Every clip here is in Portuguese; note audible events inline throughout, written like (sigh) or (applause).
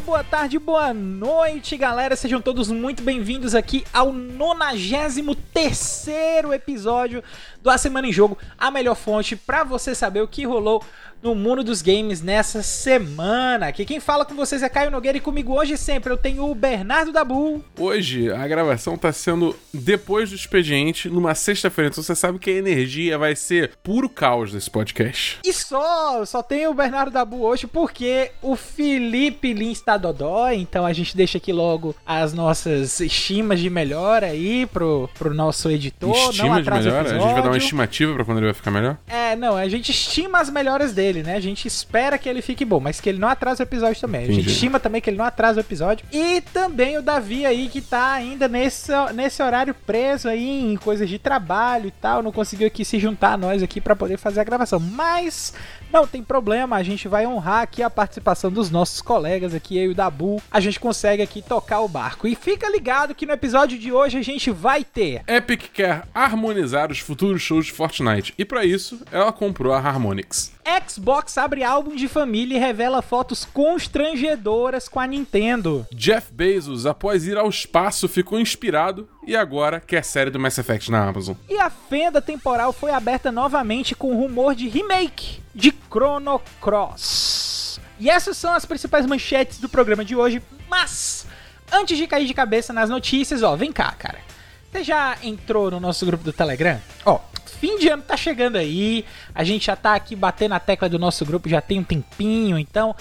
dia, boa tarde, boa noite, galera. Sejam todos muito bem-vindos aqui ao 93 episódio do A Semana em Jogo, a melhor fonte para você saber o que rolou no mundo dos games nessa semana. Aqui quem fala com vocês é Caio Nogueira e comigo hoje sempre eu tenho o Bernardo Dabu. Hoje a gravação tá sendo depois do expediente, numa sexta-feira, então você sabe que a energia vai ser puro caos nesse podcast. E só, só tem o Bernardo Dabu hoje porque o Felipe Lin está dodói, então a gente deixa aqui logo as nossas estimas de melhor aí pro, pro nosso editor. Estima não de melhor? O a gente vai dar uma estimativa para quando ele vai ficar melhor? É, não, a gente estima as melhoras dele né? A gente espera que ele fique bom, mas que ele não atrase o episódio também. Entendi. A gente estima também que ele não atrase o episódio. E também o Davi aí, que tá ainda nesse, nesse horário preso aí em coisas de trabalho e tal, não conseguiu aqui se juntar a nós aqui para poder fazer a gravação. Mas não tem problema, a gente vai honrar aqui a participação dos nossos colegas aqui, eu e o Dabu. A gente consegue aqui tocar o barco. E fica ligado que no episódio de hoje a gente vai ter. Epic quer harmonizar os futuros shows de Fortnite. E para isso, ela comprou a Harmonix. Xbox abre álbum de família e revela fotos constrangedoras com a Nintendo. Jeff Bezos, após ir ao espaço, ficou inspirado e agora quer série do Mass Effect na Amazon. E a fenda temporal foi aberta novamente com rumor de remake de Chrono Cross. E essas são as principais manchetes do programa de hoje, mas antes de cair de cabeça nas notícias, ó, vem cá, cara. Você já entrou no nosso grupo do Telegram? Ó, fim de ano tá chegando aí, a gente já tá aqui batendo a tecla do nosso grupo já tem um tempinho, então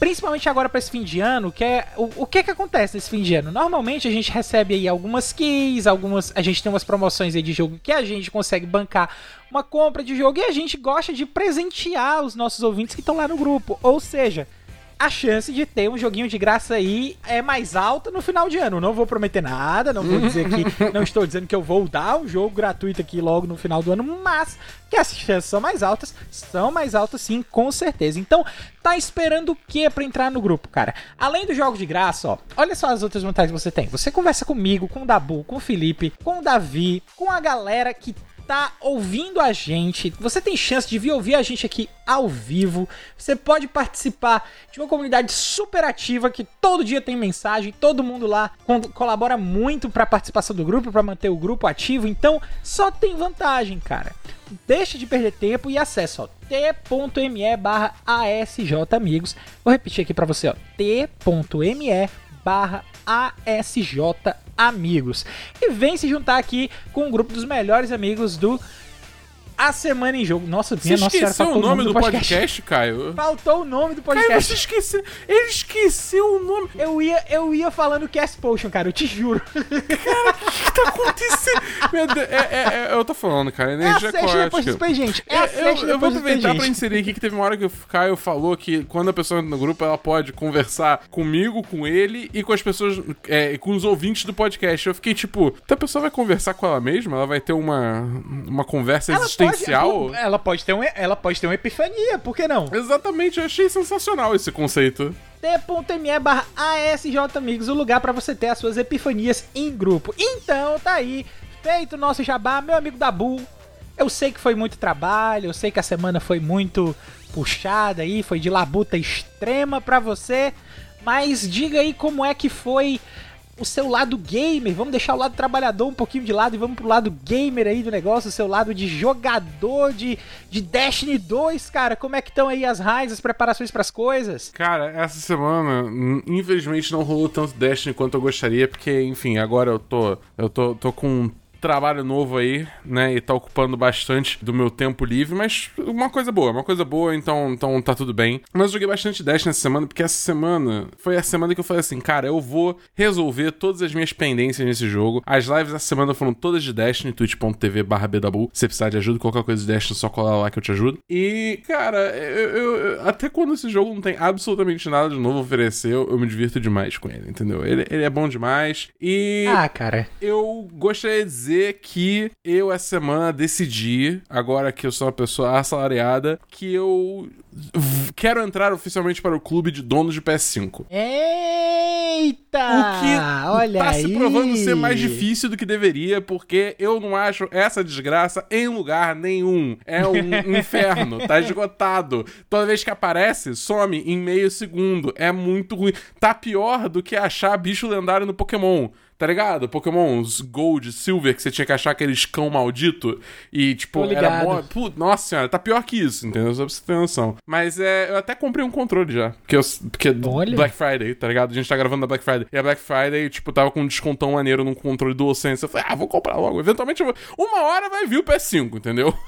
principalmente agora para esse fim de ano, que é o, o que que acontece nesse fim de ano? Normalmente a gente recebe aí algumas keys, algumas, a gente tem umas promoções aí de jogo que a gente consegue bancar uma compra de jogo e a gente gosta de presentear os nossos ouvintes que estão lá no grupo. Ou seja, a chance de ter um joguinho de graça aí é mais alta no final de ano. Não vou prometer nada, não vou dizer que. (laughs) não estou dizendo que eu vou dar um jogo gratuito aqui logo no final do ano, mas que as chances são mais altas, são mais altas sim, com certeza. Então, tá esperando o que para entrar no grupo, cara? Além dos jogos de graça, ó, olha só as outras vantagens que você tem. Você conversa comigo, com o Dabu, com o Felipe, com o Davi, com a galera que tá ouvindo a gente, você tem chance de vir ouvir a gente aqui ao vivo. Você pode participar de uma comunidade super ativa que todo dia tem mensagem, todo mundo lá colabora muito para a participação do grupo, para manter o grupo ativo. Então, só tem vantagem, cara. Deixa de perder tempo e acesse t.me barra amigos. Vou repetir aqui para você, t.me barra ASJ Amigos. E vem se juntar aqui com o um grupo dos melhores amigos do a Semana em Jogo. Nossa, minha você nossa senhora, faltou o nome do, do podcast. podcast, Caio. Faltou o nome do podcast. Caio, você esqueceu. Ele esqueceu o nome. Eu ia, eu ia falando Cast Potion, cara, eu te juro. Cara, o que, que tá acontecendo? Meu Deus, é, é, é, eu tô falando, cara. Energia é a sexta depois do expediente. É a sexta eu, eu vou aproveitar pra inserir aqui que teve uma hora que o Caio falou que quando a pessoa entra no grupo, ela pode conversar comigo, com ele e com as pessoas, é, com os ouvintes do podcast. Eu fiquei tipo, então a pessoa vai conversar com ela mesma? Ela vai ter uma, uma conversa ela existencial? Pode, ela, pode ter um, ela pode ter uma epifania, por que não? Exatamente, eu achei sensacional esse conceito t.me barra Amigos, o lugar para você ter as suas epifanias em grupo. Então, tá aí, feito o nosso jabá, meu amigo Dabu. Eu sei que foi muito trabalho, eu sei que a semana foi muito puxada aí, foi de labuta extrema para você, mas diga aí como é que foi o seu lado gamer. Vamos deixar o lado trabalhador um pouquinho de lado e vamos pro lado gamer aí do negócio, o seu lado de jogador de, de Destiny 2, cara. Como é que estão aí as raids, as preparações para as coisas? Cara, essa semana, infelizmente, não rolou tanto Destiny quanto eu gostaria, porque, enfim, agora eu tô, eu tô, tô com trabalho novo aí, né? E tá ocupando bastante do meu tempo livre, mas uma coisa boa, uma coisa boa, então, então tá tudo bem. Mas eu joguei bastante Dash nessa semana, porque essa semana foi a semana que eu falei assim, cara, eu vou resolver todas as minhas pendências nesse jogo. As lives dessa semana foram todas de Destiny, twitch.tv barra bdabu. Se precisar de ajuda, qualquer coisa de Destiny, só colar lá que eu te ajudo. E, cara, eu, eu, eu, até quando esse jogo não tem absolutamente nada de novo a oferecer, eu, eu me divirto demais com ele, entendeu? Ele, ele é bom demais. E. Ah, cara. Eu gostaria de dizer dizer que eu essa semana decidi, agora que eu sou uma pessoa assalariada, que eu quero entrar oficialmente para o clube de donos de PS5. Eita! O que olha tá aí. se provando ser mais difícil do que deveria, porque eu não acho essa desgraça em lugar nenhum. É um (laughs) inferno, tá esgotado. Toda vez que aparece, some em meio segundo. É muito ruim. Tá pior do que achar bicho lendário no Pokémon. Tá ligado? Pokémon Gold, Silver, que você tinha que achar aqueles cão maldito. E, tipo, era mó. Pô, nossa senhora, tá pior que isso, entendeu? Só pra você ter noção. Mas é, eu até comprei um controle já. Porque, eu, porque é Olha. Black Friday, tá ligado? A gente tá gravando na Black Friday. E a Black Friday, tipo, tava com um descontão maneiro num controle DualSense. Eu falei, ah, vou comprar logo. Eventualmente, eu vou... uma hora vai vir o PS5, entendeu? (laughs)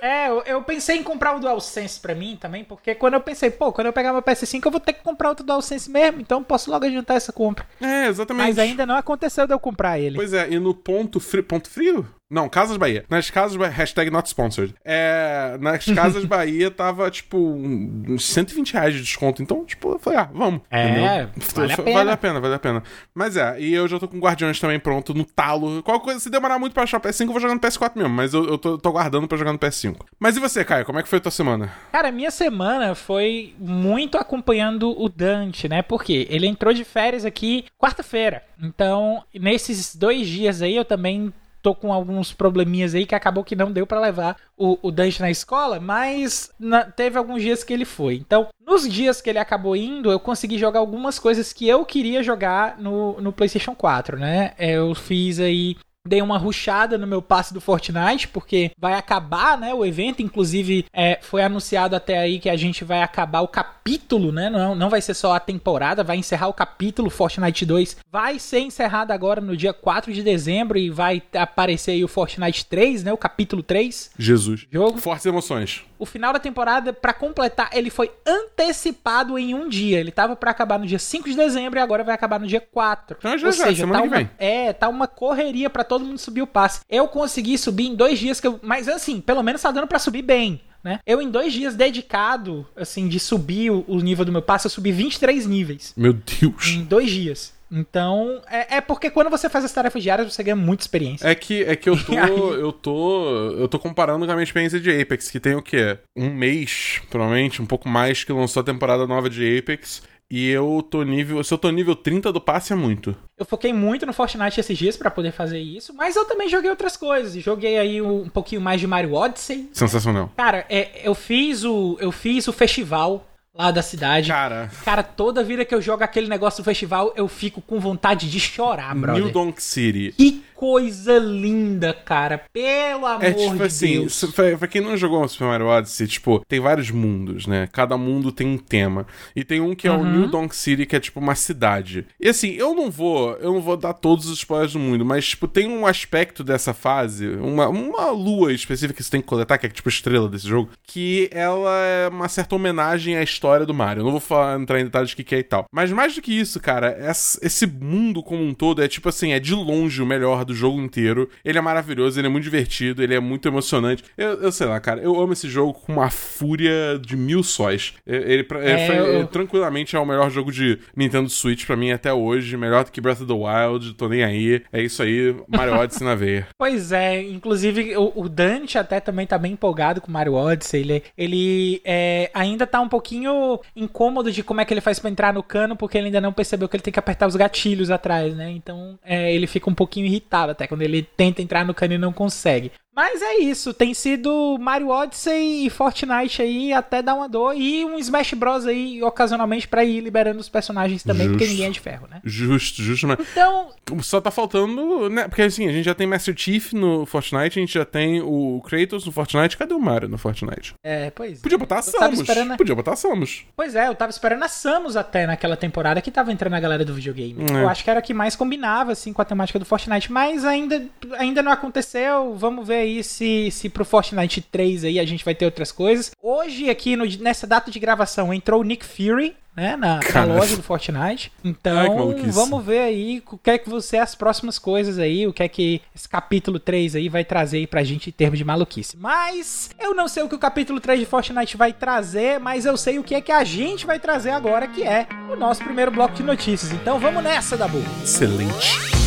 É, eu, eu pensei em comprar o DualSense pra mim também, porque quando eu pensei, pô, quando eu pegar meu PS5 eu vou ter que comprar outro DualSense mesmo, então eu posso logo adiantar essa compra. É, exatamente. Mas ainda não aconteceu de eu comprar ele. Pois é, e no ponto frio. Ponto frio? Não, Casas Bahia. Nas Casas Bahia. Hashtag not sponsored. É. Nas Casas (laughs) Bahia tava, tipo, uns 120 reais de desconto. Então, tipo, eu falei, ah, vamos. É, vale a pena. Vale a pena, vale a pena. Mas é, e eu já tô com Guardiões também pronto no talo. Qualquer coisa, se demorar muito pra achar o PS5, eu vou jogar no PS4 mesmo. Mas eu, eu tô, tô guardando pra jogar no PS5. Mas e você, Caio? Como é que foi a tua semana? Cara, minha semana foi muito acompanhando o Dante, né? Porque ele entrou de férias aqui quarta-feira. Então, nesses dois dias aí, eu também tô com alguns probleminhas aí que acabou que não deu pra levar o, o Dante na escola, mas na- teve alguns dias que ele foi. Então, nos dias que ele acabou indo, eu consegui jogar algumas coisas que eu queria jogar no, no PlayStation 4, né? Eu fiz aí Dei uma ruchada no meu passe do Fortnite, porque vai acabar, né, o evento. Inclusive, é, foi anunciado até aí que a gente vai acabar o capítulo, né? Não, não vai ser só a temporada, vai encerrar o capítulo Fortnite 2. Vai ser encerrado agora no dia 4 de dezembro e vai aparecer aí o Fortnite 3, né? O capítulo 3. Jesus. Jogo. Fortes emoções. O final da temporada, pra completar, ele foi antecipado em um dia. Ele tava pra acabar no dia 5 de dezembro e agora vai acabar no dia 4. Então, já, já, semana tá que uma, vem. É, tá uma correria pra todo mundo subir o passe. Eu consegui subir em dois dias, que eu, mas assim, pelo menos tá dando pra subir bem. Né? Eu, em dois dias dedicado, assim, de subir o, o nível do meu passe, eu subi 23 níveis Meu Deus. em dois dias. Então, é, é porque quando você faz as tarefas diárias, você ganha muita experiência. É que, é que eu (laughs) tô. Eu tô. Eu tô comparando com a minha experiência de Apex, que tem o quê? Um mês, provavelmente, um pouco mais que lançou a temporada nova de Apex. E eu tô nível. Se eu tô nível 30 do passe, é muito. Eu foquei muito no Fortnite esses dias pra poder fazer isso, mas eu também joguei outras coisas. Joguei aí um, um pouquinho mais de Mario Odyssey. Sensacional. Cara, é, eu fiz o eu fiz o festival lá da cidade. Cara, Cara, toda vida que eu jogo aquele negócio do festival, eu fico com vontade de chorar, brother. New Donk City. Que coisa linda, cara. Pelo amor É tipo de assim, Deus. pra, pra quem não jogou o Super Mario Odyssey, tipo, tem vários mundos, né? Cada mundo tem um tema. E tem um que é o Uhum. New Donk City, que é tipo uma cidade. E assim, eu não vou, eu não vou dar todos os spoilers do mundo, mas tipo, tem um aspecto dessa fase, uma, uma lua específica que você tem que coletar, que é tipo estrela desse jogo, que ela é uma certa homenagem à história do Mario. Eu não vou falar, entrar em detalhes do que que é e tal. Mas mais do que isso, cara, esse mundo como um todo é tipo assim, é de longe o melhor do jogo inteiro. Ele é maravilhoso, ele é muito divertido, ele é muito emocionante. Eu, eu sei lá, cara, eu amo esse jogo com uma fúria de mil sóis. Ele, pra- É, foi- eu- tranquilamente é o melhor jogo de Nintendo Switch pra mim até hoje. Melhor do que Breath of the Wild, tô nem aí. É isso aí, Mario Odyssey na veia. (laughs) Pois é, inclusive o, o Dante até também tá bem empolgado com o Mario Odyssey. Ele, ele é, ainda tá um pouquinho incômodo de como é que ele faz pra entrar no cano, porque ele ainda não percebeu que ele tem que apertar os gatilhos atrás, né? Então é, ele fica um pouquinho irritado até quando ele tenta entrar no cano e não consegue. Mas é isso, tem sido Mario Odyssey e Fortnite aí até dar uma dor e um Smash Bros aí ocasionalmente pra ir liberando os personagens também, porque Justo. ninguém é de ferro, né? Justo, justo, mas Então, só tá faltando, né? Porque assim, a gente já tem Master Chief no Fortnite, a gente já tem o Kratos no Fortnite. Cadê o Mario no Fortnite? é, pois. Podia botar a Samus. esperando- Podia botar a Samus. Pois é, eu tava esperando a Samus até naquela temporada que tava entrando a galera do videogame. É. Eu acho que era a que mais combinava, assim, com a temática do Fortnite, mas ainda, ainda não aconteceu. Vamos ver aí se, se pro Fortnite 3 aí a gente vai ter outras coisas. Hoje, aqui no- nessa data de gravação, entrou o Nick Fury. Né, na, na loja do Fortnite. Ai, Então, maluquice. vamos ver aí o que é que você as próximas coisas aí, o que é que esse capítulo 3 aí vai trazer aí pra gente em termos de maluquice. Mas eu não sei o que o capítulo 3 de Fortnite vai trazer, mas eu sei o que é que a gente vai trazer agora, que é o nosso primeiro bloco de notícias. Então vamos nessa, Dabu. Excelente.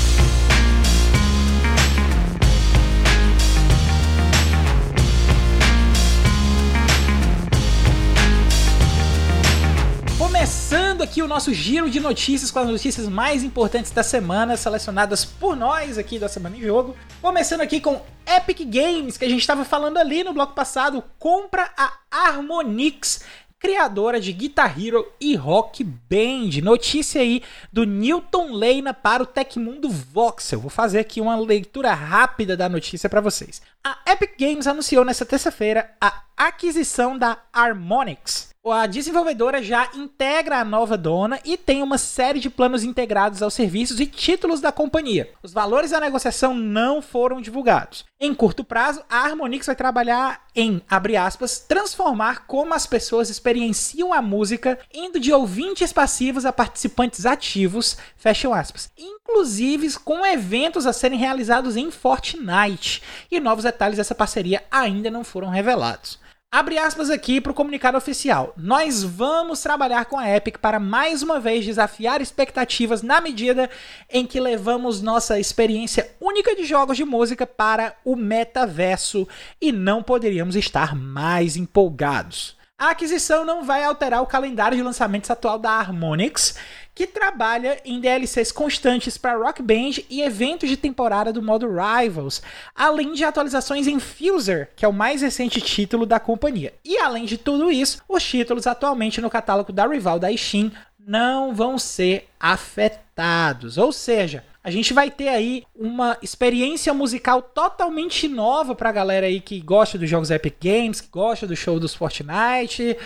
Aqui o nosso giro de notícias com as notícias mais importantes da semana, selecionadas por nós aqui da Semana em Jogo. Começando aqui com Epic Games, que a gente estava falando ali no bloco passado, compra a Harmonix criadora de Guitar Hero e Rock Band. Notícia aí do Newton Leina para o Tecmundo Voxel. Vou fazer aqui uma leitura rápida da notícia para vocês. A Epic Games anunciou nesta terça-feira a aquisição da Harmonix, a desenvolvedora já integra a nova dona e tem uma série de planos integrados aos serviços e títulos da companhia. Os valores da negociação não foram divulgados. Em curto prazo, a Harmonix vai trabalhar em, abre aspas, transformar como as pessoas experienciam a música, indo de ouvintes passivos a participantes ativos, fecham inclusive com eventos a serem realizados em Fortnite. E novos detalhes dessa parceria ainda não foram revelados. Abre aspas aqui para o comunicado oficial. Nós vamos trabalhar com a Epic para mais uma vez desafiar expectativas na medida em que levamos nossa experiência única de jogos de música para o metaverso e não poderíamos estar mais empolgados. A aquisição não vai alterar o calendário de lançamentos atual da Harmonix que trabalha em DLCs constantes para Rock Band e eventos de temporada do modo Rivals, além de atualizações em Fuser, que é o mais recente título da companhia. E além de tudo isso, os títulos atualmente no catálogo da rival da Steam não vão ser afetados. Ou seja, a gente vai ter aí uma experiência musical totalmente nova pra galera aí que gosta dos jogos Epic Games, que gosta do show dos Fortnite.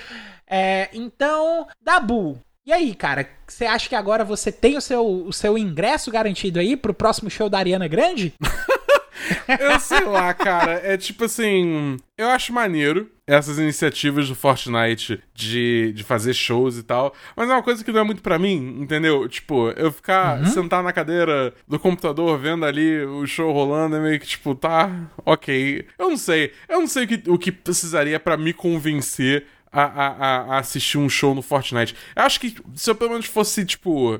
É, então, Dabu, e aí, cara, você acha que agora você tem o seu, o seu ingresso garantido aí pro próximo show da Ariana Grande? (laughs) eu sei lá, cara. É tipo assim. Eu acho maneiro essas iniciativas do Fortnite de, de fazer shows e tal. Mas é uma coisa que não é muito para mim, entendeu? Tipo, eu ficar uhum. sentar na cadeira do computador vendo ali o show rolando é meio que tipo, tá, ok. Eu não sei. Eu não sei o que, o que precisaria para me convencer a, a, a assistir um show no Fortnite. Eu acho que se eu pelo menos fosse, tipo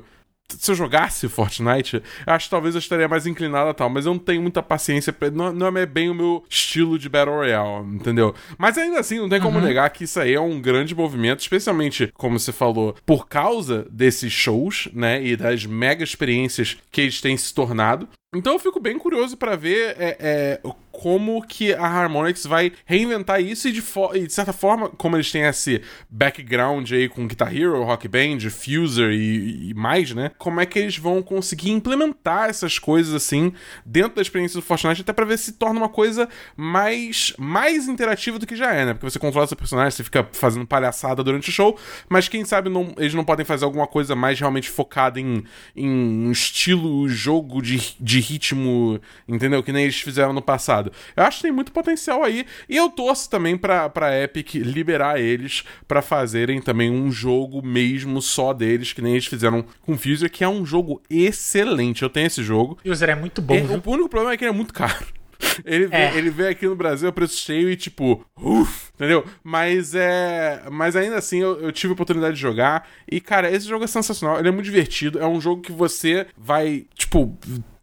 se eu jogasse Fortnite, acho que talvez eu estaria mais inclinado a tal, mas eu não tenho muita paciência, pra, não, não é bem o meu estilo de Battle Royale, entendeu? Mas ainda assim, não tem como uhum. negar que isso aí é um grande movimento, especialmente, como você falou, por causa desses shows, né, e das mega experiências que eles têm se tornado. Então eu fico bem curioso para ver é, é, como que a Harmonix vai reinventar isso e de, e de, certa forma, como eles têm esse background aí com Guitar Hero, Rock Band, Fuser e, e, mais, né? Como é que eles vão conseguir implementar essas coisas assim dentro da experiência do Fortnite até para ver se torna uma coisa mais, mais interativa do que já é, né? Porque você controla seu personagem, você fica fazendo palhaçada durante o show, mas quem sabe não, eles não podem fazer alguma coisa mais realmente focada em, em estilo jogo de, de ritmo, entendeu? Que nem eles fizeram no passado. Eu acho que tem muito potencial aí. E eu torço também pra, pra Epic liberar eles para fazerem também um jogo mesmo só deles, que nem eles fizeram com Fuser, que é um jogo excelente. Eu tenho esse jogo. Fuser é muito bom. O único problema é que ele é muito caro. (laughs) Ele, é. ele veio aqui no Brasil a preço cheio e tipo, uff, entendeu? Mas é. Mas ainda assim eu, eu, tive a oportunidade de jogar. E, cara, esse jogo é sensacional. Ele é muito divertido. É um jogo que você vai, tipo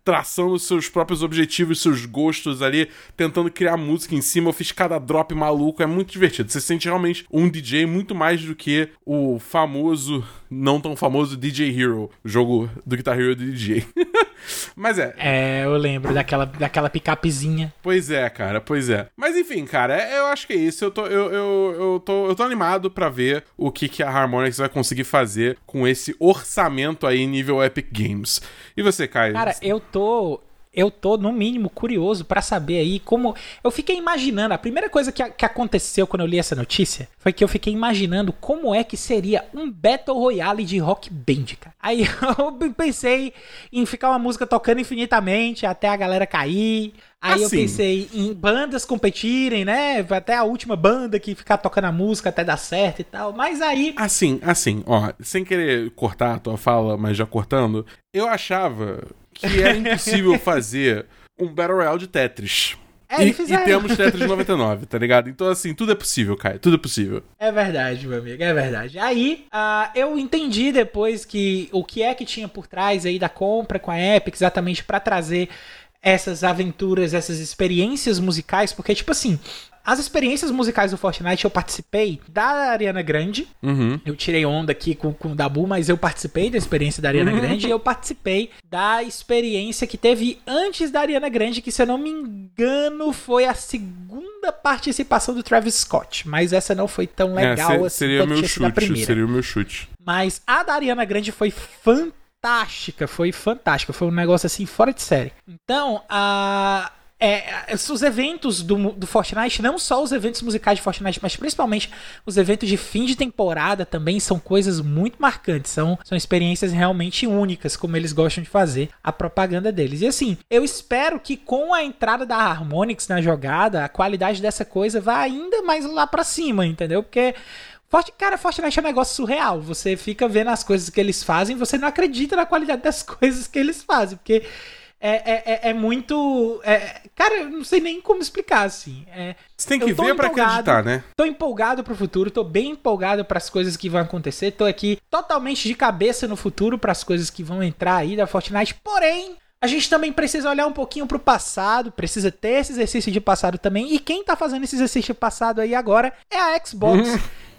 traçando seus próprios objetivos, seus gostos ali, tentando criar música em cima. Eu fiz cada drop maluco, é muito divertido. Você sente realmente um DJ muito mais do que o famoso, não tão famoso DJ Hero, jogo do Guitar Hero do DJ. (laughs) Mas é. É, eu lembro daquela, daquela picapezinha. Pois é, cara, pois é. Mas enfim, cara, é, eu acho que é isso. Eu tô, eu, eu, eu tô, eu tô animado para ver o que, que a Harmonix vai conseguir fazer com esse orçamento aí nível Epic Games. E você, Caio? Cara, eu tô eu tô, no mínimo, curioso para saber aí como. Eu fiquei imaginando. A primeira coisa que, que aconteceu quando eu li essa notícia foi que eu fiquei imaginando como é que seria um Battle Royale de rock band, cara. Aí (laughs) eu pensei em ficar uma música tocando infinitamente até a galera cair. Aí assim. eu pensei em bandas competirem, né? Até a última banda que ficar tocando a música até dar certo e tal. Mas aí. Assim, assim, ó, sem querer cortar a tua fala, mas já cortando, eu achava que era impossível (laughs) fazer um Battle Royale de Tetris. É, e, e, temos Tetris 99, tá ligado? Então, assim, tudo é possível, Caio. Tudo é possível. É verdade, meu amigo, é verdade. Aí, uh, eu entendi depois que o que é que tinha por trás aí da compra com a Epic, exatamente para trazer essas aventuras, essas experiências musicais, porque, tipo assim, as experiências musicais do Fortnite eu participei da Ariana Grande. Uhum. Eu tirei onda aqui com, com o Dabu, mas eu participei da experiência da Ariana Uhum. Grande e eu participei da experiência que teve antes da Ariana Grande, que se eu não me engano foi a segunda participação do Travis Scott. Mas essa não foi tão legal É, se- assim seria quanto meu chute, seria o meu chute. Mas a da Ariana Grande foi fantástica, foi fantástica, foi um negócio assim fora de série. Então, a é, os eventos do, do Fortnite, não só os eventos musicais de Fortnite, mas principalmente os eventos de fim de temporada também são coisas muito marcantes. São, são experiências realmente únicas, como eles gostam de fazer a propaganda deles. E assim, eu espero que com a entrada da Harmonix na jogada, a qualidade dessa coisa vá ainda mais lá pra cima, entendeu? Porque cara, Fortnite é um negócio surreal. Você fica vendo as coisas que eles fazem, você não acredita na qualidade das (laughs) coisas que eles fazem, porque é, é, é, é muito. é- cara, eu não sei nem como explicar, assim. É, Você tem que ver pra empolgado. acreditar, né? Tô empolgado pro futuro, tô bem empolgado pras coisas que vão acontecer. Tô aqui totalmente de cabeça no futuro pras coisas que vão entrar aí da Fortnite. Porém, a gente também precisa olhar um pouquinho pro passado, precisa ter esse exercício de passado também. E quem tá fazendo esse exercício de passado aí agora é a Xbox.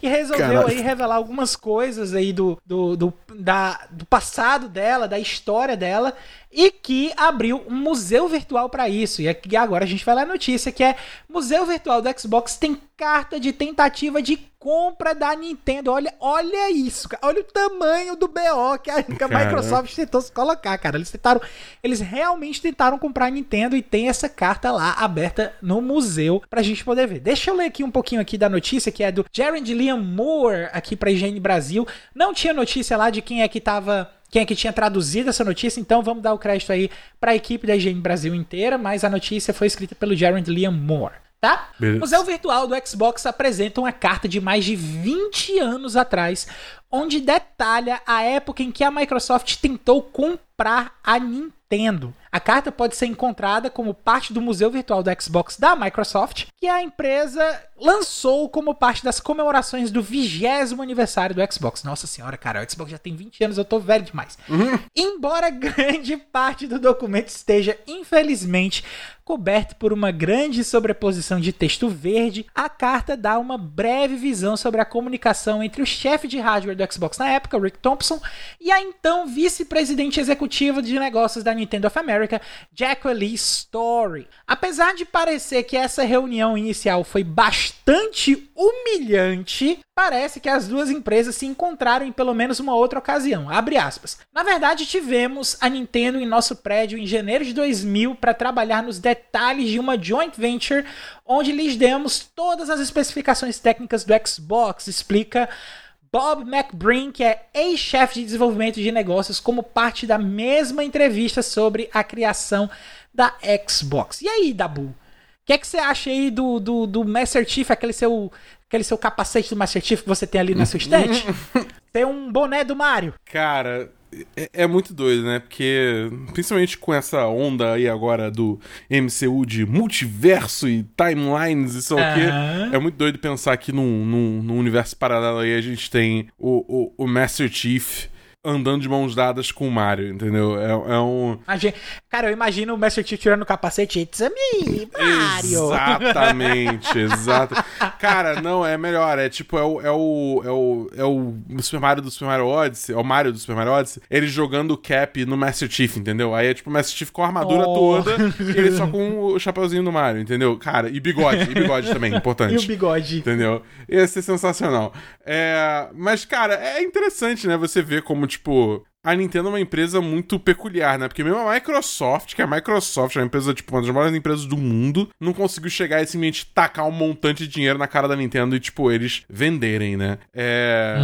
Que resolveu Caralho. aí revelar algumas coisas aí do, do, do, da, do passado dela, da história dela, e que abriu um museu virtual pra isso. E aqui agora a gente vai lá a notícia que é Museu Virtual do Xbox tem carta de tentativa de compra da Nintendo. Olha, olha isso, cara. Olha o tamanho do BO que a, que a Cara. Microsoft tentou se colocar, cara. Eles tentaram, eles realmente tentaram comprar a Nintendo e tem essa carta lá aberta no museu pra gente poder ver. Deixa eu ler aqui um pouquinho aqui da notícia que é do Jared Liam Moore aqui pra Higiene Brasil. Não tinha notícia lá de quem é que tava quem é que tinha traduzido essa notícia, então vamos dar o crédito aí para a equipe da Higiene Brasil inteira, mas a notícia foi escrita pelo Jared Liam Moore, tá? Beleza. O Museu Virtual do Xbox apresenta uma carta de mais de 20 anos atrás, onde detalha a época em que a Microsoft tentou comprar a Nintendo. A carta pode ser encontrada como parte do Museu Virtual do Xbox da Microsoft, que a empresa lançou como parte das comemorações do 20 aniversário do Xbox. Nossa senhora, cara, o Xbox já tem 20 anos, eu tô velho demais. Embora (laughs) grande parte do documento esteja, infelizmente, coberto por uma grande sobreposição de texto verde, a carta dá uma breve visão sobre a comunicação entre o chefe de hardware do Xbox na época, Rick Thompson, e a então vice-presidente executiva de negócios da Nintendo of America, Jacqueline Story. Apesar de parecer que essa reunião inicial foi bastante humilhante, parece que as duas empresas se encontraram em pelo menos uma outra ocasião. Abre aspas. Na verdade, tivemos a Nintendo em nosso prédio em janeiro de 2000 para trabalhar nos detalhes de uma joint venture onde lhes demos todas as especificações técnicas do Xbox, explica Bob McBreen, que é ex-chefe de desenvolvimento de negócios, como parte da mesma entrevista sobre a criação da Xbox. E aí, Dabu? O que é que você acha aí do, do, do Master Chief, aquele seu, aquele seu capacete do Master Chief que você tem ali na sua estante? (laughs) tem um boné do Mario. Cara, é, é muito doido, né? Porque, principalmente com essa onda aí agora do MCU de multiverso e timelines e sei lá o quê, é muito doido pensar que num, num, num universo paralelo aí a gente tem o, o, o Master Chief andando de mãos dadas com o Mario, entendeu? É, é um. Imagina- Cara, eu imagino o Master Chief tirando o capacete. It's a me, Mario. Exatamente, (laughs) exato. Cara, não, é melhor. É tipo, é o, é o, é o, é o Super Mario do Super Mario Odyssey, é o Mario do Super Mario Odyssey, ele jogando o Cap no Master Chief, entendeu? Aí é tipo o Master Chief com a armadura Oh. toda e ele só (laughs) com o chapeuzinho do Mario, entendeu? Cara, e bigode, e bigode também, (laughs) importante. E o bigode. Entendeu? Ia ser sensacional. É, mas, cara, é interessante, né? Você ver como, tipo, a Nintendo é uma empresa muito peculiar, né? Porque mesmo a Microsoft, que a Microsoft é uma empresa, tipo, uma das maiores empresas do mundo, não conseguiu chegar e simplesmente tacar um montante de dinheiro na cara da Nintendo e, tipo, eles venderem, né? É.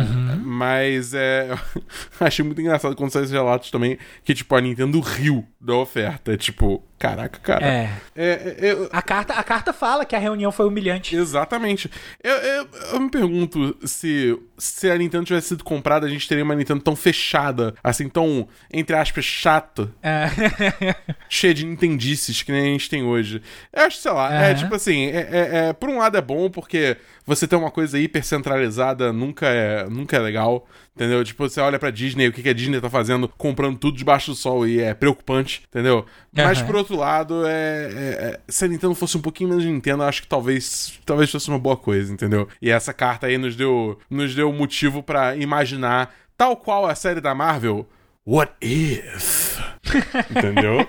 Mas é. (laughs) Achei muito engraçado quando saiu esses relatos também que, tipo, a Nintendo riu da oferta. Tipo, caraca, cara. É. É, é, eu- A carta, a carta fala que a reunião foi humilhante. Exatamente. Eu, eu, eu me pergunto se, se a Nintendo tivesse sido comprada, a gente teria uma Nintendo tão fechada assim tão, entre aspas, chato, É. (laughs) cheio de entendices que nem a gente tem hoje. Eu acho, sei lá, é Aham. tipo assim, é, é- é- por um lado é bom, porque você ter uma coisa hiper centralizada nunca é, nunca é legal, entendeu? Tipo, você olha pra Disney, o que, que a Disney tá fazendo, comprando tudo debaixo do sol e é preocupante, entendeu? Mas por outro lado, é, é- é- se a Nintendo fosse um pouquinho menos Nintendo, eu acho que talvez, talvez fosse uma boa coisa, entendeu? E essa carta aí nos deu, nos deu motivo pra imaginar, tal qual a série da Marvel, What If? (laughs) entendeu?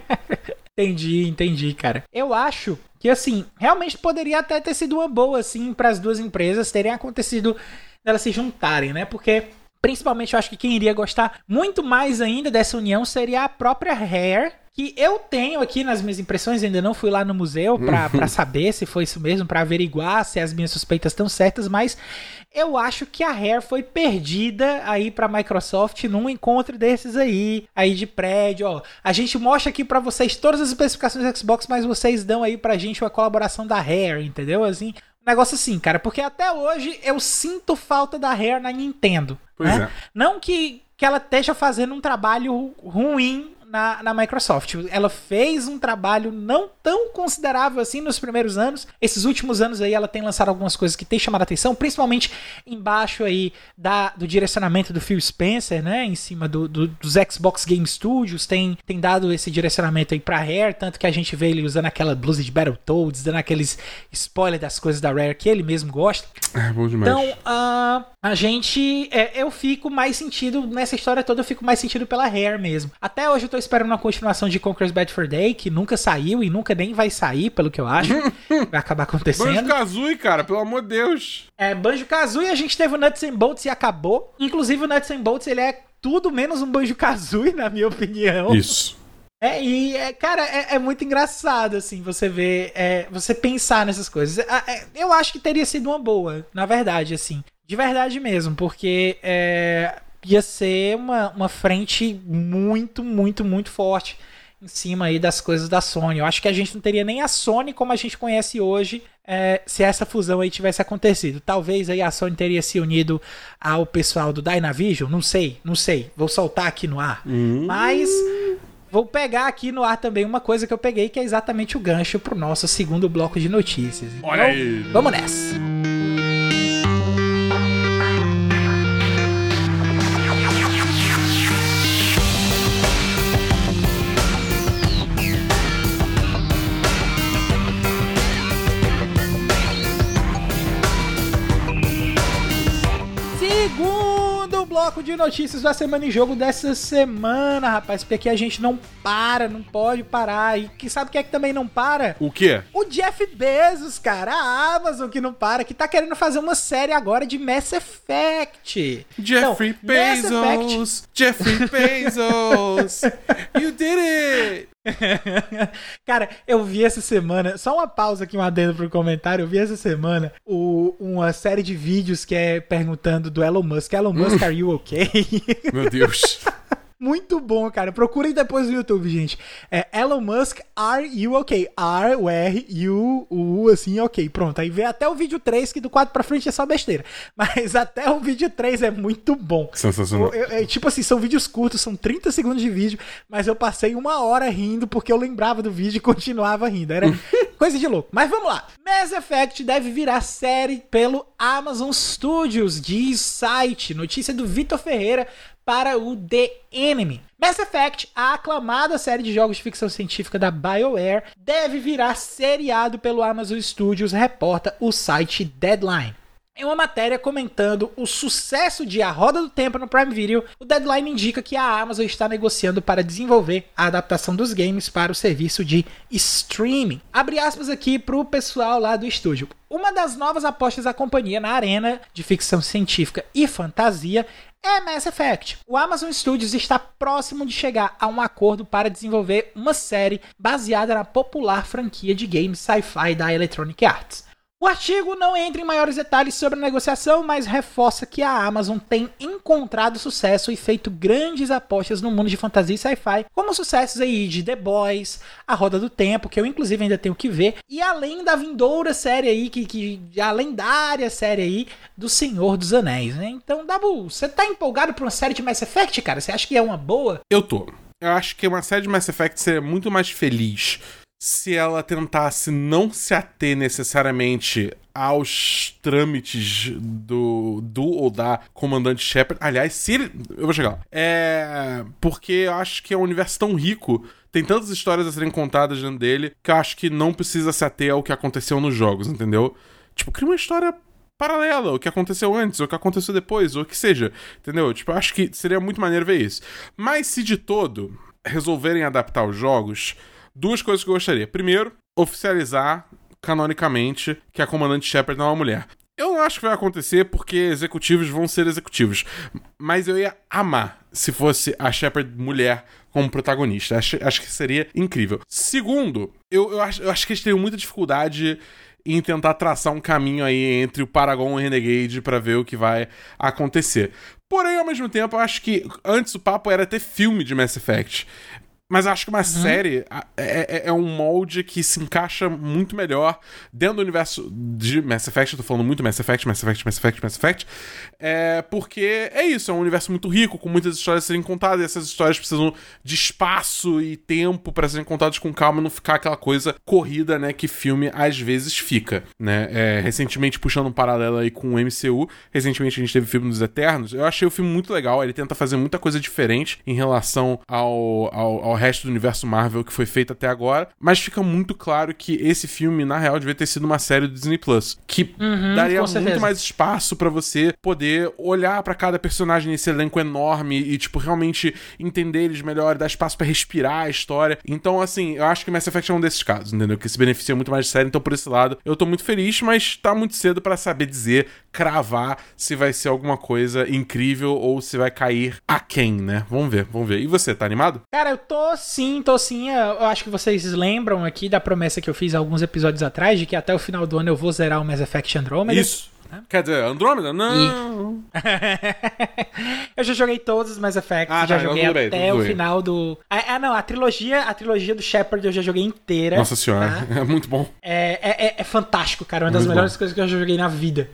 Entendi, entendi, cara. Eu acho que, assim, realmente poderia até ter sido uma boa, assim, para as duas empresas terem acontecido delas se juntarem, né? Porque, principalmente, eu acho que quem iria gostar muito mais ainda dessa união seria a própria Rare. Que eu tenho aqui nas minhas impressões, ainda não fui lá no museu pra, (laughs) pra saber se foi isso mesmo, pra averiguar se as minhas suspeitas estão certas, mas eu acho que a Rare foi perdida aí pra Microsoft num encontro desses aí, aí de prédio, ó. A gente mostra aqui pra vocês todas as especificações do Xbox, mas vocês dão aí pra gente uma colaboração da Rare, entendeu? Assim, um negócio assim, cara, porque até hoje eu sinto falta da Rare na Nintendo. Pois né? é. Não que, que ela esteja fazendo um trabalho ruim na, na Microsoft. Ela fez um trabalho não tão considerável assim nos primeiros anos. Esses últimos anos aí ela tem lançado algumas coisas que tem chamado a atenção, principalmente embaixo aí da, do direcionamento do Phil Spencer, né? Em cima do, do- dos Xbox Game Studios, tem, tem dado esse direcionamento aí pra Rare, tanto que a gente vê ele usando aquela blusa de Battletoads, dando aqueles spoiler das coisas da Rare que ele mesmo gosta. É bom demais. Então, ah, a gente. é, eu fico mais sentido. Nessa história toda, eu fico mais sentido pela Rare mesmo. Até hoje eu tô esperando uma continuação de Conqueror's Bad for Day, que nunca saiu e nunca nem vai sair, pelo que eu acho. (laughs) vai acabar Banjo acontecendo. Kazooie, cara, pelo amor de Deus. É, Banjo Kazooie, a gente teve o Nuts and Bolts e acabou. Inclusive, o Nuts and Bolts ele é tudo menos um Banjo Kazooie, na minha opinião. Isso. É, e, é, cara, é, é muito engraçado, assim, você ver, é, você pensar nessas coisas. É, é, eu acho que teria sido uma boa, na verdade, assim. De verdade mesmo, porque é, ia ser uma, uma frente muito, muito, muito forte em cima aí das coisas da Sony. Eu acho que a gente não teria nem a Sony como a gente conhece hoje é, se essa fusão aí tivesse acontecido. Talvez aí a Sony teria se unido ao pessoal do Dynavision, não sei, não sei. Vou soltar aqui no ar. Mas vou pegar aqui no ar também uma coisa que eu peguei, que é exatamente o gancho pro nosso segundo bloco de notícias. Então, Olha aí. Vamos nessa. Bloco de notícias da Semana em Jogo dessa semana, rapaz. Porque aqui a gente não para, não pode parar. E que sabe quem é que também não para? O quê? O Jeff Bezos, cara, a Amazon que não para, que tá querendo fazer uma série agora de Mass Effect. Jeffrey Não, Mass Effect- Bezos. Jeffrey Bezos. (laughs) you did it. (laughs) Cara, eu vi essa semana, só uma pausa aqui, um adendo pro comentário. Eu vi essa semana o- uma série de vídeos que é perguntando do Elon Musk: Elon Musk, are you okay? Meu Deus. (laughs) Muito bom, cara. Procurem depois no YouTube, gente. É Elon Musk, are you okay? R, o R, U, U, assim, ok. Pronto. Aí vê até o vídeo 3, que do 4 pra frente é só besteira. (laughs) Mas até o vídeo 3 é muito bom. Sensacional. Eu- eu- tipo assim, são vídeos curtos, são 30 segundos de vídeo, mas eu passei uma hora rindo porque eu lembrava do vídeo e (laughs) continuava rindo. Era (laughs) coisa de louco. Mas vamos lá. Mass Effect deve virar série pelo Amazon Studios, diz site. Notícia do Vitor Ferreira para o The Enemy. Mass Effect, a aclamada série de jogos de ficção científica da BioWare, deve virar seriado pelo Amazon Studios, reporta o site Deadline. Em uma matéria comentando o sucesso de A Roda do Tempo no Prime Video, o Deadline indica que a Amazon está negociando para desenvolver a adaptação dos games para o serviço de streaming. Abre aspas aqui para o pessoal lá do estúdio. Uma das novas apostas da companhia na arena de ficção científica e fantasia é Mass Effect. O Amazon Studios está próximo de chegar a um acordo para desenvolver uma série baseada na popular franquia de games sci-fi da Electronic Arts. O artigo não entra em maiores detalhes sobre a negociação, mas reforça que a Amazon tem encontrado sucesso e feito grandes apostas no mundo de fantasia e sci-fi, como sucessos aí de The Boys, A Roda do Tempo, que eu inclusive ainda tenho que ver, e além da vindoura série aí, que, que a lendária série aí do Senhor dos Anéis, né? Então, Dabu, você tá empolgado pra uma série de Mass Effect, cara? Você acha que é uma boa? Eu tô. Eu acho que uma série de Mass Effect seria muito mais feliz se ela tentasse não se ater necessariamente aos trâmites do, do ou da comandante Shepard. Aliás, se ele. Eu vou chegar. É. Porque eu acho que é um universo tão rico. Tem tantas histórias a serem contadas dentro dele que eu acho que não precisa se ater ao que aconteceu nos jogos, entendeu? Tipo, cria uma história paralela, o que aconteceu antes, o que aconteceu depois, ou o que seja, entendeu? Tipo, eu acho que seria muito maneiro ver isso. Mas se de todo resolverem adaptar os jogos, duas coisas que eu gostaria. Primeiro, oficializar canonicamente que a comandante Shepard não é uma mulher. Eu não acho que vai acontecer porque executivos vão ser executivos. Mas eu ia amar se fosse a Shepard mulher como protagonista. Acho, acho que seria incrível. Segundo, eu, eu, acho, eu acho que eles teriam muita dificuldade em tentar traçar um caminho aí entre o Paragon e o Renegade para ver o que vai acontecer. Porém, ao mesmo tempo, eu acho que antes o papo era ter filme de Mass Effect. Mas acho que uma uhum. série é, é, é, um molde que se encaixa muito melhor dentro do universo de Mass Effect. Eu tô falando muito Mass Effect, Mass Effect, Mass Effect, Mass Effect. É porque é isso, é um universo muito rico, com muitas histórias a serem contadas, e essas histórias precisam de espaço e tempo para serem contadas com calma, não ficar aquela coisa corrida, né, que filme às vezes fica, né? É, recentemente, puxando um paralelo aí com o MCU, recentemente a gente teve o filme dos Eternos, eu achei o filme muito legal, ele tenta fazer muita coisa diferente em relação ao, ao, ao resto do universo Marvel que foi feito até agora, mas fica muito claro que esse filme, na real, devia ter sido uma série do Disney Plus, que uhum, daria muito mais espaço para você poder olhar para cada personagem nesse elenco enorme e, tipo, realmente entender eles melhor, dar espaço para respirar a história. Então, assim, eu acho que Mass Effect é um desses casos, entendeu? Que se beneficia muito mais de série, então por esse lado eu tô muito feliz, mas tá muito cedo para saber dizer, cravar se vai ser alguma coisa incrível ou se vai cair a quem, né? Vamos ver, vamos ver. E você, tá animado? Cara, eu tô sim, tô sim. Eu acho que vocês lembram aqui da promessa que eu fiz alguns episódios atrás de que até o final do ano eu vou zerar o Mass Effect Andromeda. Isso. Né? Quer dizer, Andromeda? Não. E... (laughs) eu já joguei todos os Mass Effect, ah, já tá, joguei até o final do. Ah, não, a trilogia, a trilogia do Shepard eu já joguei inteira. Nossa senhora, tá? (laughs) é muito bom. É, é, é, é fantástico, cara. Uma das melhores bom. coisas que eu já joguei na vida.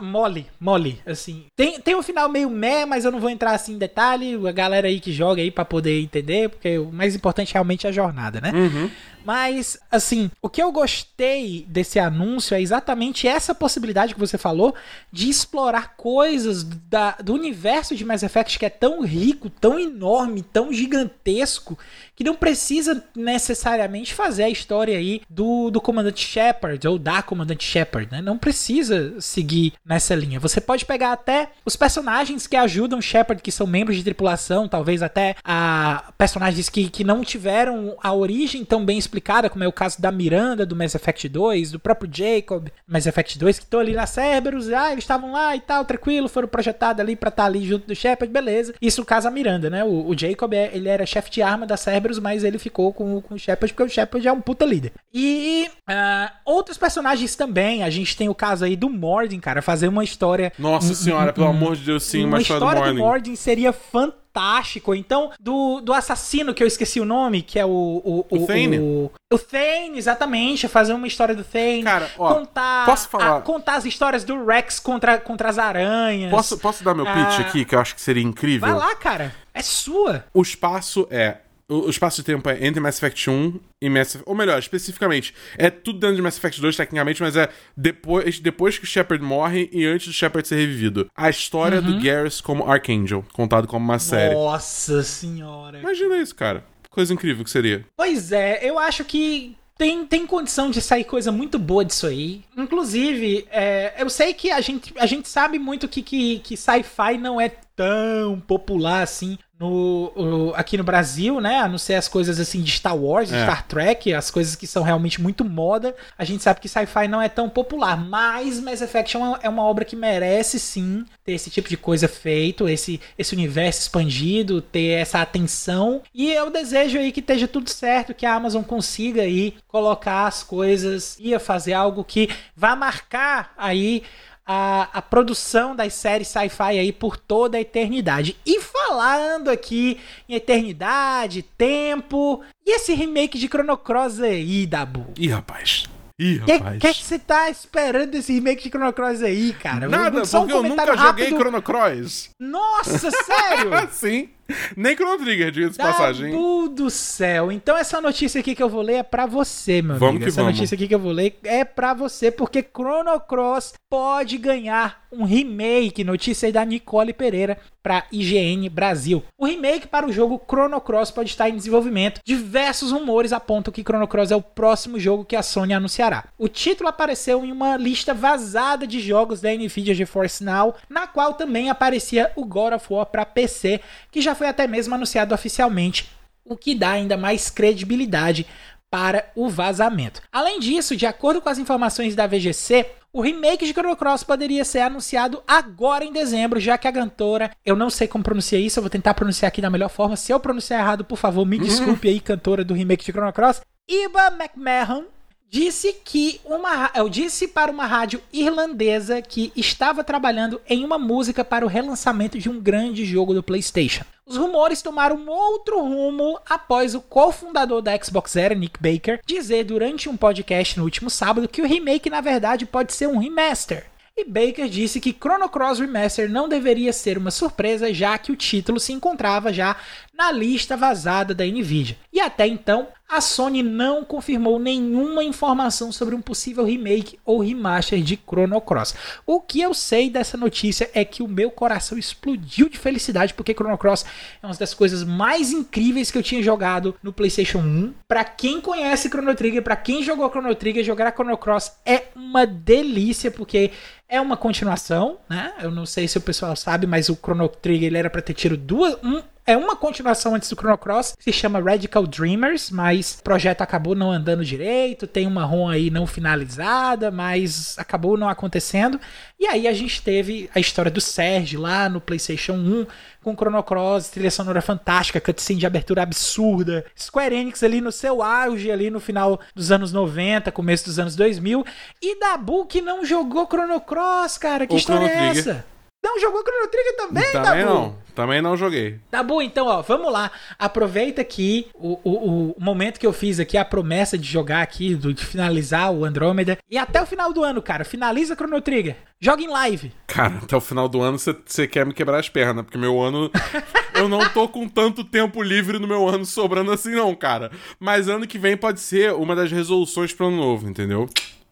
Mole, mole, assim. Tem, tem um final meio meh, mas eu não vou entrar assim em detalhe. A galera aí que joga aí para poder entender, porque o mais importante realmente é a jornada, né? Uhum. Mas, assim, o que eu gostei desse anúncio é exatamente essa possibilidade que você falou de explorar coisas da, do universo de Mass Effect que é tão rico, tão enorme, tão gigantesco, que não precisa necessariamente fazer a história aí do, do comandante Shepard ou da comandante Shepard, né? Não precisa seguir nessa linha. Você pode pegar até os personagens que ajudam Shepard, que são membros de tripulação, talvez até a personagens que, que não tiveram a origem tão bem explicada explicada, como é o caso da Miranda do Mass Effect 2, do próprio Jacob, Mass Effect 2, que estão ali na Cerberus, ah, eles estavam lá e tal, tranquilo, foram projetados ali pra estar tá ali junto do Shepard, beleza. Isso no caso a Miranda, né? O, o Jacob, é, ele era chefe de arma da Cerberus, mas ele ficou com, com o Shepard porque o Shepard é um puta líder. E uh, outros personagens também, a gente tem o caso aí do Mordin, cara, fazer uma história... Nossa senhora, pelo amor de Deus, sim, uma, uma história, história do Mordin. do Mordin seria fantástica fantástico. Então, do, do assassino, que eu esqueci o nome, que é o. O, o, o Thane. O, o Thane, exatamente. Fazer uma história do Thane. Cara, ó, contar, posso falar? A, contar as histórias do Rex contra, contra as aranhas. Posso, posso dar meu pitch ah, aqui, que eu acho que seria incrível? Vai lá, cara. É sua. O espaço é o, espaço de tempo é entre Mass Effect 1 e Mass Effect... Ou melhor, especificamente, é tudo dentro de Mass Effect 2, tecnicamente, mas é depois, depois que o Shepard morre e antes do Shepard ser revivido. A história uhum. do Garrus como Archangel, contado como uma série. Nossa senhora. Imagina isso, cara. Coisa incrível que seria. Pois é, eu acho que tem, tem condição de sair coisa muito boa disso aí. Inclusive, é, eu sei que a gente, a gente sabe muito que, que, que sci-fi não é tão popular assim no, o- aqui no Brasil, né? A não ser as coisas assim de Star Wars, É. Star Trek, as coisas que são realmente muito moda. A gente sabe que sci-fi não é tão popular, mas Mass Effect é uma, é uma obra que merece sim ter esse tipo de coisa feito, esse, esse universo expandido, ter essa atenção. E eu desejo aí que esteja tudo certo, que a Amazon consiga aí colocar as coisas e fazer algo que vá marcar aí a, a produção das séries sci-fi aí por toda a eternidade. E falando aqui em eternidade, tempo, e esse remake de Chrono Cross aí, Dabu? Ih, rapaz. Ih, O que, rapaz. que, que você tá esperando desse remake de Chrono Cross aí, cara? Nada, Só um porque eu nunca joguei rápido. Chrono Cross. Nossa, sério? (laughs) Sim. (laughs) Nem Chrono Trigger, diga-se de passagem. Dabu do céu. Então essa notícia aqui que eu vou ler é pra você, meu Vamos amigo. que essa vamos. notícia aqui que eu vou ler é pra você, porque Chrono Cross pode ganhar um remake. Notícia aí da Nicole Pereira pra IGN Brasil. O remake para o jogo Chrono Cross pode estar em desenvolvimento. Diversos rumores apontam que Chrono Cross é o próximo jogo que a Sony anunciará. O título apareceu em uma lista vazada de jogos da Nvidia GeForce Now, na qual também aparecia o God of War para PC, que já foi até mesmo anunciado oficialmente, o que dá ainda mais credibilidade para o vazamento. Além disso, de acordo com as informações da VGC, o remake de Chrono Cross poderia ser anunciado agora em dezembro, já que a cantora, eu não sei como pronunciar isso, eu vou tentar pronunciar aqui da melhor forma. Se eu pronunciar errado, por favor, me desculpe aí, cantora do remake de Chrono Cross. Iba McMahon disse que uma eu disse para uma rádio irlandesa que estava trabalhando em uma música para o relançamento de um grande jogo do PlayStation. Os rumores tomaram outro rumo após o cofundador da Xbox Era, Nick Baker, dizer durante um podcast no último sábado que o remake na verdade pode ser um remaster. E Baker disse que Chrono Cross Remaster não deveria ser uma surpresa, já que o título se encontrava já na lista vazada da Nvidia. E até então, a Sony não confirmou nenhuma informação sobre um possível remake ou remaster de Chrono Cross. O que eu sei dessa notícia é que o meu coração explodiu de felicidade porque Chrono Cross é uma das coisas mais incríveis que eu tinha jogado no PlayStation 1. Pra quem conhece Chrono Trigger, pra quem jogou Chrono Trigger, jogar Chrono Cross é uma delícia porque é uma continuação, né? Eu não sei se o pessoal sabe, mas o Chrono Trigger ele era pra ter tido duas, um, é uma continuação antes do Chrono Cross, que se chama Radical Dreamers, mas o projeto acabou não andando direito, tem uma ROM aí não finalizada, mas acabou não acontecendo. E aí a gente teve a história do Serge lá no PlayStation 1, com Chrono Cross, trilha sonora fantástica, cutscene de abertura absurda, Square Enix ali no seu auge, ali no final dos anos 90, começo dos anos 2000, e Dabu que não jogou Chrono Cross, cara, que história é essa? Não jogou Chrono Trigger também, Também Dabu? não. Também não joguei. Tá bom, então, ó, vamos lá. Aproveita aqui o, o, o momento que eu fiz aqui, a promessa de jogar aqui, do- de finalizar o Andrômeda. E até o final do ano, cara, finaliza Chrono Trigger. Joga em live. Cara, até o final do ano você quer me quebrar as pernas, porque meu ano. (laughs) eu não tô com tanto tempo livre no meu ano sobrando assim, não, cara. Mas ano que vem pode ser uma das resoluções pro ano novo, entendeu?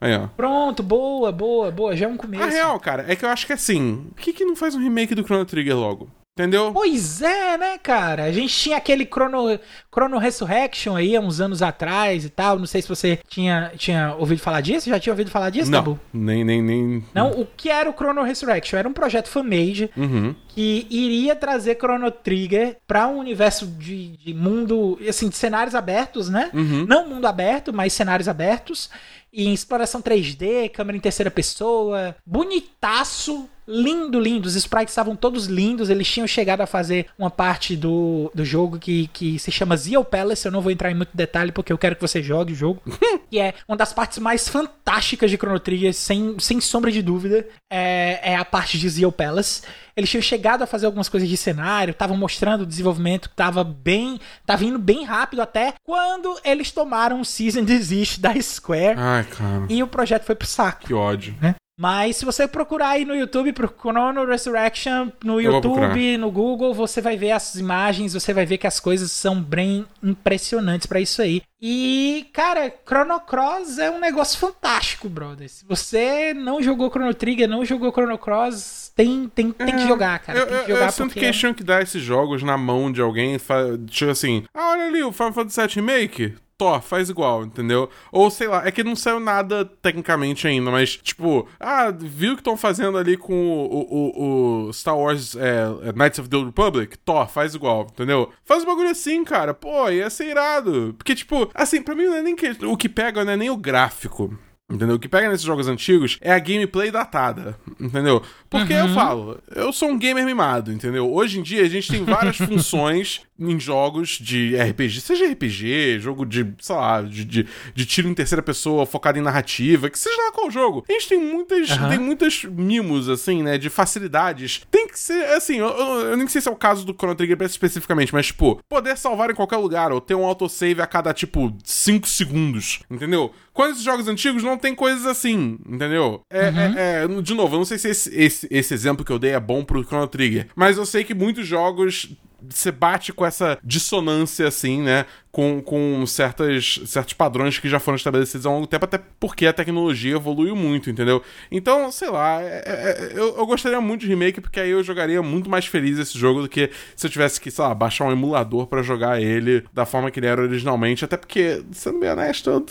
Aí, ó. Pronto, boa, boa, boa. Já é um começo. A real, cara, é que eu acho que assim. Por que, que não faz um remake do Chrono Trigger logo? Entendeu? Pois é, né, cara? A gente tinha aquele Chrono, Chrono Resurrection aí há uns anos atrás e tal. Não sei se você tinha, tinha ouvido falar disso. Já tinha ouvido falar disso, não. Tabu? Nem, nem, nem. Não, o que era o Chrono Resurrection? Era um projeto fan-made Uhum. Que iria trazer Chrono Trigger para um universo de, de mundo, assim, de cenários abertos, né? Uhum. Não mundo aberto, mas cenários abertos. E em exploração 3D, câmera em terceira pessoa, bonitaço, lindo, lindo. Os sprites estavam todos lindos. Eles tinham chegado a fazer uma parte do, do jogo que, que se chama Zeo Palace. Eu não vou entrar em muito detalhe porque eu quero que você jogue o jogo. que (laughs) é uma das partes mais fantásticas de Chrono Trigger, sem, sem sombra de dúvida. É, é a parte de Zeo Palace. Eles tinham chegado a fazer algumas coisas de cenário, estavam mostrando o desenvolvimento que tava bem. tava indo bem rápido até quando eles tomaram o Season Desist da Square Ai, cara. e o projeto foi pro saco. Que ódio. Mas se você procurar aí no YouTube por Chrono Resurrection, no Eu YouTube, no Google, você vai ver as imagens, você vai ver que as coisas são bem impressionantes pra isso aí. E, cara, Chrono Cross é um negócio fantástico, brother. Se você não jogou Chrono Trigger, não jogou Chrono Cross, tem, tem, tem que jogar, cara. Eu, tem que eu, jogar eu sinto porque que eles tinham que dar esses jogos na mão de alguém. Tipo assim, ah, olha ali, o Final Fantasy VII Remake. Thor, faz igual, entendeu? Ou sei lá, é que não saiu nada tecnicamente ainda, mas tipo, ah, viu o que estão fazendo ali com o, o, o Star Wars é, Knights of the Old Republic? Thor, faz igual, entendeu? Faz um bagulho assim, cara. Pô, ia ser irado. Porque, tipo, assim, pra mim não é nem que. O que pega não é nem o gráfico. Entendeu? O que pega nesses jogos antigos é a gameplay datada, entendeu? Porque uhum. eu falo, eu sou um gamer mimado, entendeu? Hoje em dia a gente tem várias (laughs) funções em jogos de RPG, seja RPG, jogo de, sei lá, de, de, de, tiro em terceira pessoa focado em narrativa, que seja lá qual jogo. A gente tem muitas, uhum. tem muitas mimos, assim, né, de facilidades. Tem que ser, assim, eu, eu, eu nem sei se é o caso do Chrono Trigger especificamente, mas, tipo, poder salvar em qualquer lugar, ou ter um autosave a cada, tipo, 5 segundos, entendeu? Quando esses jogos antigos não tem coisas assim, entendeu? É, uhum. é, é, de novo, eu não sei se esse, esse, esse exemplo que eu dei é bom pro Chrono Trigger, mas eu sei que muitos jogos você bate com essa dissonância, assim, né? Com, com certas, certos padrões que já foram estabelecidos há um longo tempo, até porque a tecnologia evoluiu muito, entendeu? Então, sei lá, é, é, é, eu, eu gostaria muito de remake, porque aí eu jogaria muito mais feliz esse jogo do que se eu tivesse que, sei lá, baixar um emulador para jogar ele da forma que ele era originalmente. Até porque, sendo bem honesto, eu,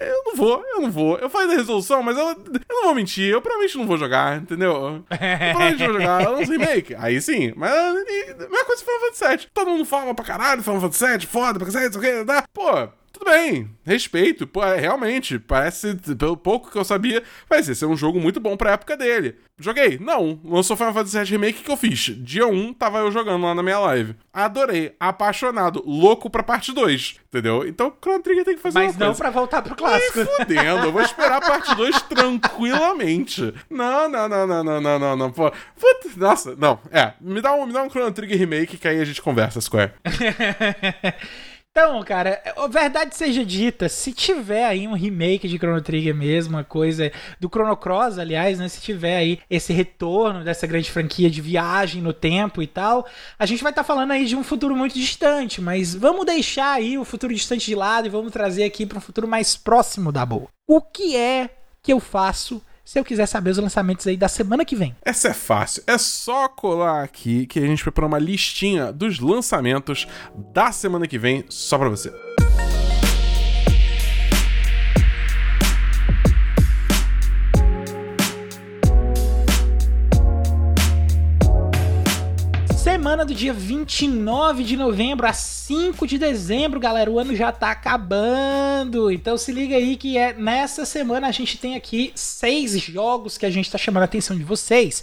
eu não vou, eu não vou. Eu falei da resolução, mas eu, eu não vou mentir, eu provavelmente não vou jogar, entendeu? Eu provavelmente vou jogar (laughs) uns remake. Aí sim, mas a mesma coisa Final Fantasy VII. Todo mundo fala pra caralho, Final Fantasy VII, foda, pra cacete, o que, tá? Pô, tudo bem, respeito. Pô, é, realmente, parece, pelo pouco que eu sabia, vai ser um jogo muito bom pra época dele. Joguei? Não. Lançou Final Fantasy VII Remake, que eu fiz? Dia 1, tava eu jogando lá na minha live. Adorei, apaixonado, louco pra parte 2, entendeu? Então Chrono Trigger tem que fazer Mas não coisa. pra voltar pro clássico. Me fudendo, eu vou esperar a parte 2 (laughs) tranquilamente. Não, não, não, não, não, não, não, não. Pô, puta, nossa, não. É, me dá um, me dá um Chrono Trigger Remake que aí a gente conversa, Square. (laughs) Então, cara, a verdade seja dita, se tiver aí um remake de Chrono Trigger mesmo, uma coisa do Chrono Cross, aliás, né, se tiver aí esse retorno dessa grande franquia de viagem no tempo e tal, a gente vai estar tá falando aí de um futuro muito distante, mas vamos deixar aí o futuro distante de lado e vamos trazer aqui para um futuro mais próximo da boa. O que é que eu faço se eu quiser saber os lançamentos aí da semana que vem. Essa é fácil, é só colar aqui que a gente preparou uma listinha dos lançamentos da semana que vem só para você. Semana do dia 29 de novembro a 5 de dezembro, galera. O ano já tá acabando. Então se liga aí que é nessa semana a gente tem aqui seis jogos que a gente tá chamando a atenção de vocês.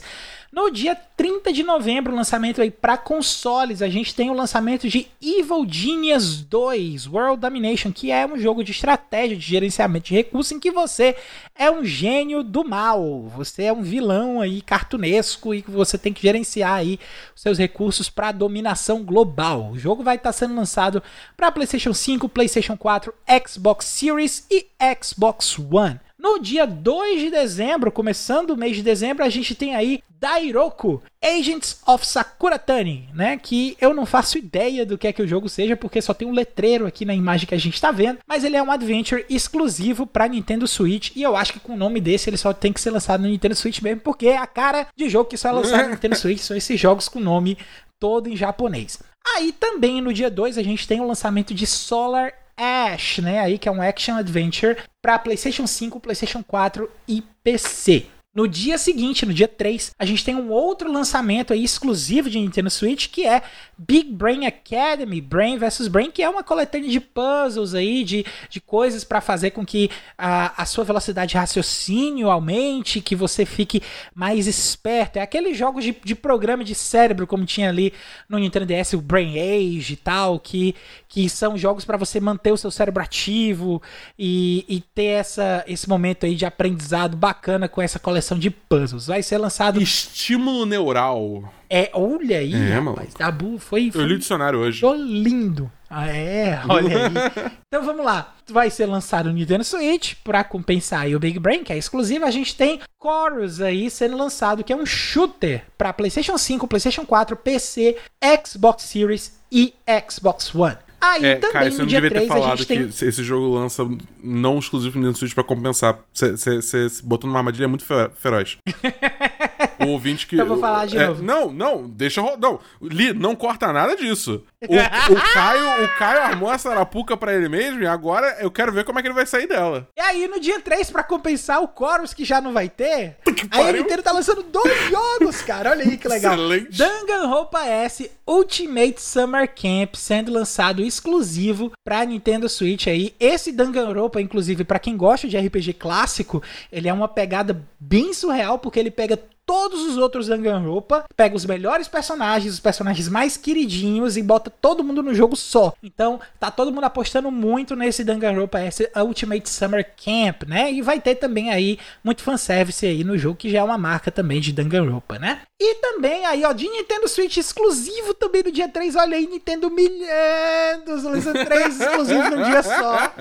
No dia 30 de novembro, lançamento aí para consoles, a gente tem o lançamento de Evil Genius 2 World Domination, que é um jogo de estratégia de gerenciamento de recursos em que você é um gênio do mal. Você é um vilão aí cartunesco e você tem que gerenciar aí seus recursos para dominação global. O jogo vai estar tá sendo lançado para PlayStation 5, PlayStation 4, Xbox Series e Xbox One. No dia 2 de dezembro, começando o mês de dezembro, a gente tem aí Dairoku Agents of Sakuratani, né? Que eu não faço ideia do que é que o jogo seja, porque só tem um letreiro aqui na imagem que a gente está vendo, mas ele é um adventure exclusivo para Nintendo Switch e eu acho que com o nome desse ele só tem que ser lançado no Nintendo Switch mesmo, porque é a cara de jogo que só é lançado no Nintendo Switch são esses jogos com nome todo em japonês. Aí também no dia 2 a gente tem o lançamento de Solar Ash, né? Aí que é um action adventure para PlayStation 5, PlayStation 4 e PC. No dia seguinte, no dia 3, a gente tem um outro lançamento aí exclusivo de Nintendo Switch, que é Big Brain Academy, Brain vs Brain, que é uma coletânea de puzzles aí, de, de coisas para fazer com que a, a sua velocidade de raciocínio aumente, que você fique mais esperto. É aqueles jogos de, de programa de cérebro, como tinha ali no Nintendo DS, o Brain Age e tal, que, que são jogos para você manter o seu cérebro ativo e, e ter essa, esse momento aí de aprendizado bacana com essa coleção de puzzles. Vai ser lançado. Estímulo neural. É, olha aí, é, rapaz. Dabu foi, foi. Eu li o dicionário hoje. Tô lindo. Ah, é, olha aí. (laughs) então vamos lá. Vai ser lançado no Nintendo Switch para compensar aí o Big Brain, que é exclusivo. A gente tem Chorus aí sendo lançado, que é um shooter para PlayStation 5, PlayStation 4, PC, Xbox Series e Xbox One. Aí é, também Kai, você no não dia devia 3, ter falado que tem... esse jogo lança não exclusivo no Nintendo Switch pra compensar. Você botou numa armadilha muito feroz. (laughs) o ouvinte que. Então eu vou falar de é, novo. Não, não, deixa. Não, Li, não corta nada disso. O, o Caio, o Caio armou essa arapuca pra ele mesmo e agora eu quero ver como é que ele vai sair dela. E aí, no dia 3, pra compensar o Chorus que já não vai ter, aí a. Nintendo tá lançando dois (laughs) jogos, cara. Olha aí que legal. Excelente. Danganronpa S Ultimate Summer Camp sendo lançado exclusivo pra Nintendo Switch aí. Esse Danganronpa, inclusive, pra quem gosta de RPG clássico, ele é uma pegada bem surreal, porque ele pega todos os outros Danganronpa, pega os melhores personagens, os personagens mais queridinhos e bota todo mundo no jogo só. Então, tá todo mundo apostando muito nesse Danganronpa S Ultimate Summer Camp, né? E vai ter também aí muito fanservice aí no jogo, que já é uma marca também de Danganronpa, né? E também aí, ó, de Nintendo Switch exclusivo também no dia 3, olha aí, Nintendo milhares, lançando três exclusivos num dia só.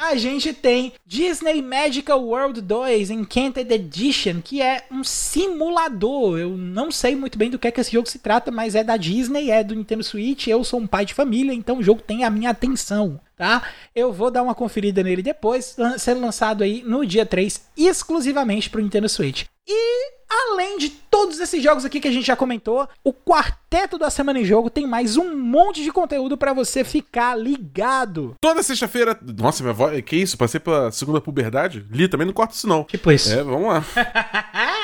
A gente tem Disney Magical World 2 Enchanted Edition, que é um simulador. Eu não sei muito bem do que é que esse jogo se trata, mas é da Disney, é do Nintendo Switch. Eu sou um pai de família, então o jogo tem a minha atenção, tá? Eu vou dar uma conferida nele depois, sendo lançado aí no dia 3, exclusivamente pro Nintendo Switch. E além de todos esses jogos aqui que a gente já comentou, o quarteto da semana em jogo tem mais um monte de conteúdo pra você ficar ligado. Toda sexta-feira. Nossa, minha voz. Que isso? Passei pela segunda puberdade? Li, também não corta isso, não. Tipo isso. É, vamos lá. (laughs)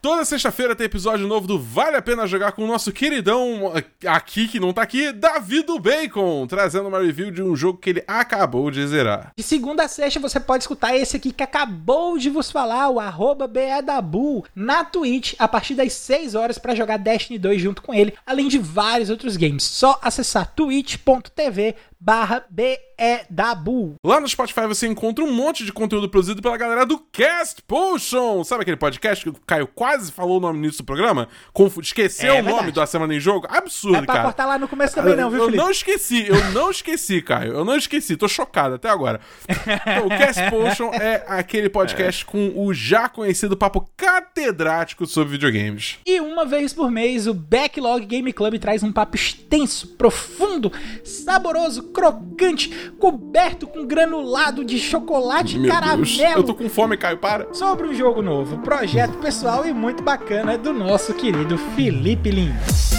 Toda sexta-feira tem episódio novo do Vale a Pena Jogar com o nosso queridão aqui, que não tá aqui, Davi do Bacon, trazendo uma review de um jogo que ele acabou de zerar. De segunda a sexta você pode escutar esse aqui que acabou de vos falar, o arroba BEDABU, na Twitch, a partir das 6 horas pra jogar Destiny 2 junto com ele, além de vários outros games. Só acessar twitch.tv barra BEDABU. Lá no Spotify você encontra um monte de conteúdo produzido pela galera do Cast Potion. Sabe aquele podcast que o Caio quase falou o nome no início do programa? Confu esqueceu É o nome da semana em jogo? Absurdo, É pra cara. cortar lá no começo também não, viu, eu Felipe? não esqueci, eu não esqueci, Caio. Eu não esqueci, tô chocado até agora. Então, o Cast Potion é aquele podcast com o já conhecido papo catedrático sobre videogames. E uma vez por mês, o Backlog Game Club traz um papo extenso, profundo, saboroso, crocante, coberto com granulado de chocolate e Meu caramelo. Deus, eu tô com fome, Caio, para. sobre um jogo novo, projeto pessoal e muito bacana do nosso querido Felipe Lins.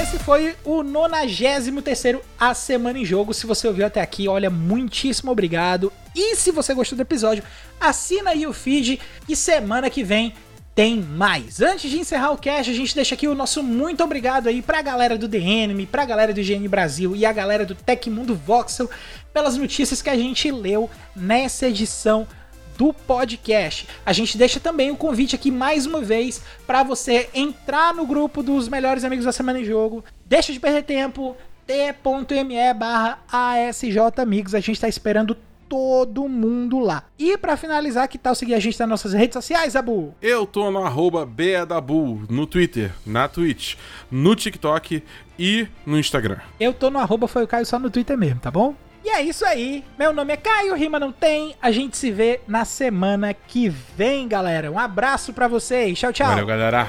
Esse foi o 93º A Semana em Jogo. Se você ouviu até aqui, olha, muitíssimo obrigado. E se você gostou do episódio, assina aí o feed e semana que vem tem mais. Antes de encerrar o cast, a gente deixa aqui o nosso muito obrigado aí pra galera do DNM, pra galera do IGN Brasil e a galera do Tecmundo Voxel pelas notícias que a gente leu nessa edição do podcast. A gente deixa também o convite aqui mais uma vez para você entrar no grupo dos melhores amigos da semana em jogo. Deixa de perder tempo. t.me barra ASJ Amigos. A gente tá esperando todo mundo lá. E para finalizar, que tal seguir a gente nas nossas redes sociais, Abu? Eu tô no arroba Beadabu, no Twitter, na Twitch, no TikTok e no Instagram. Eu tô no arroba foi o Caio só no Twitter mesmo, tá bom? E é isso aí. Meu nome é Caio, rima não tem. A gente se vê na semana que vem, galera. Um abraço pra vocês. Tchau, tchau. Valeu, galera.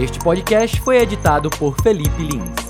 Este podcast foi editado por Felipe Lins.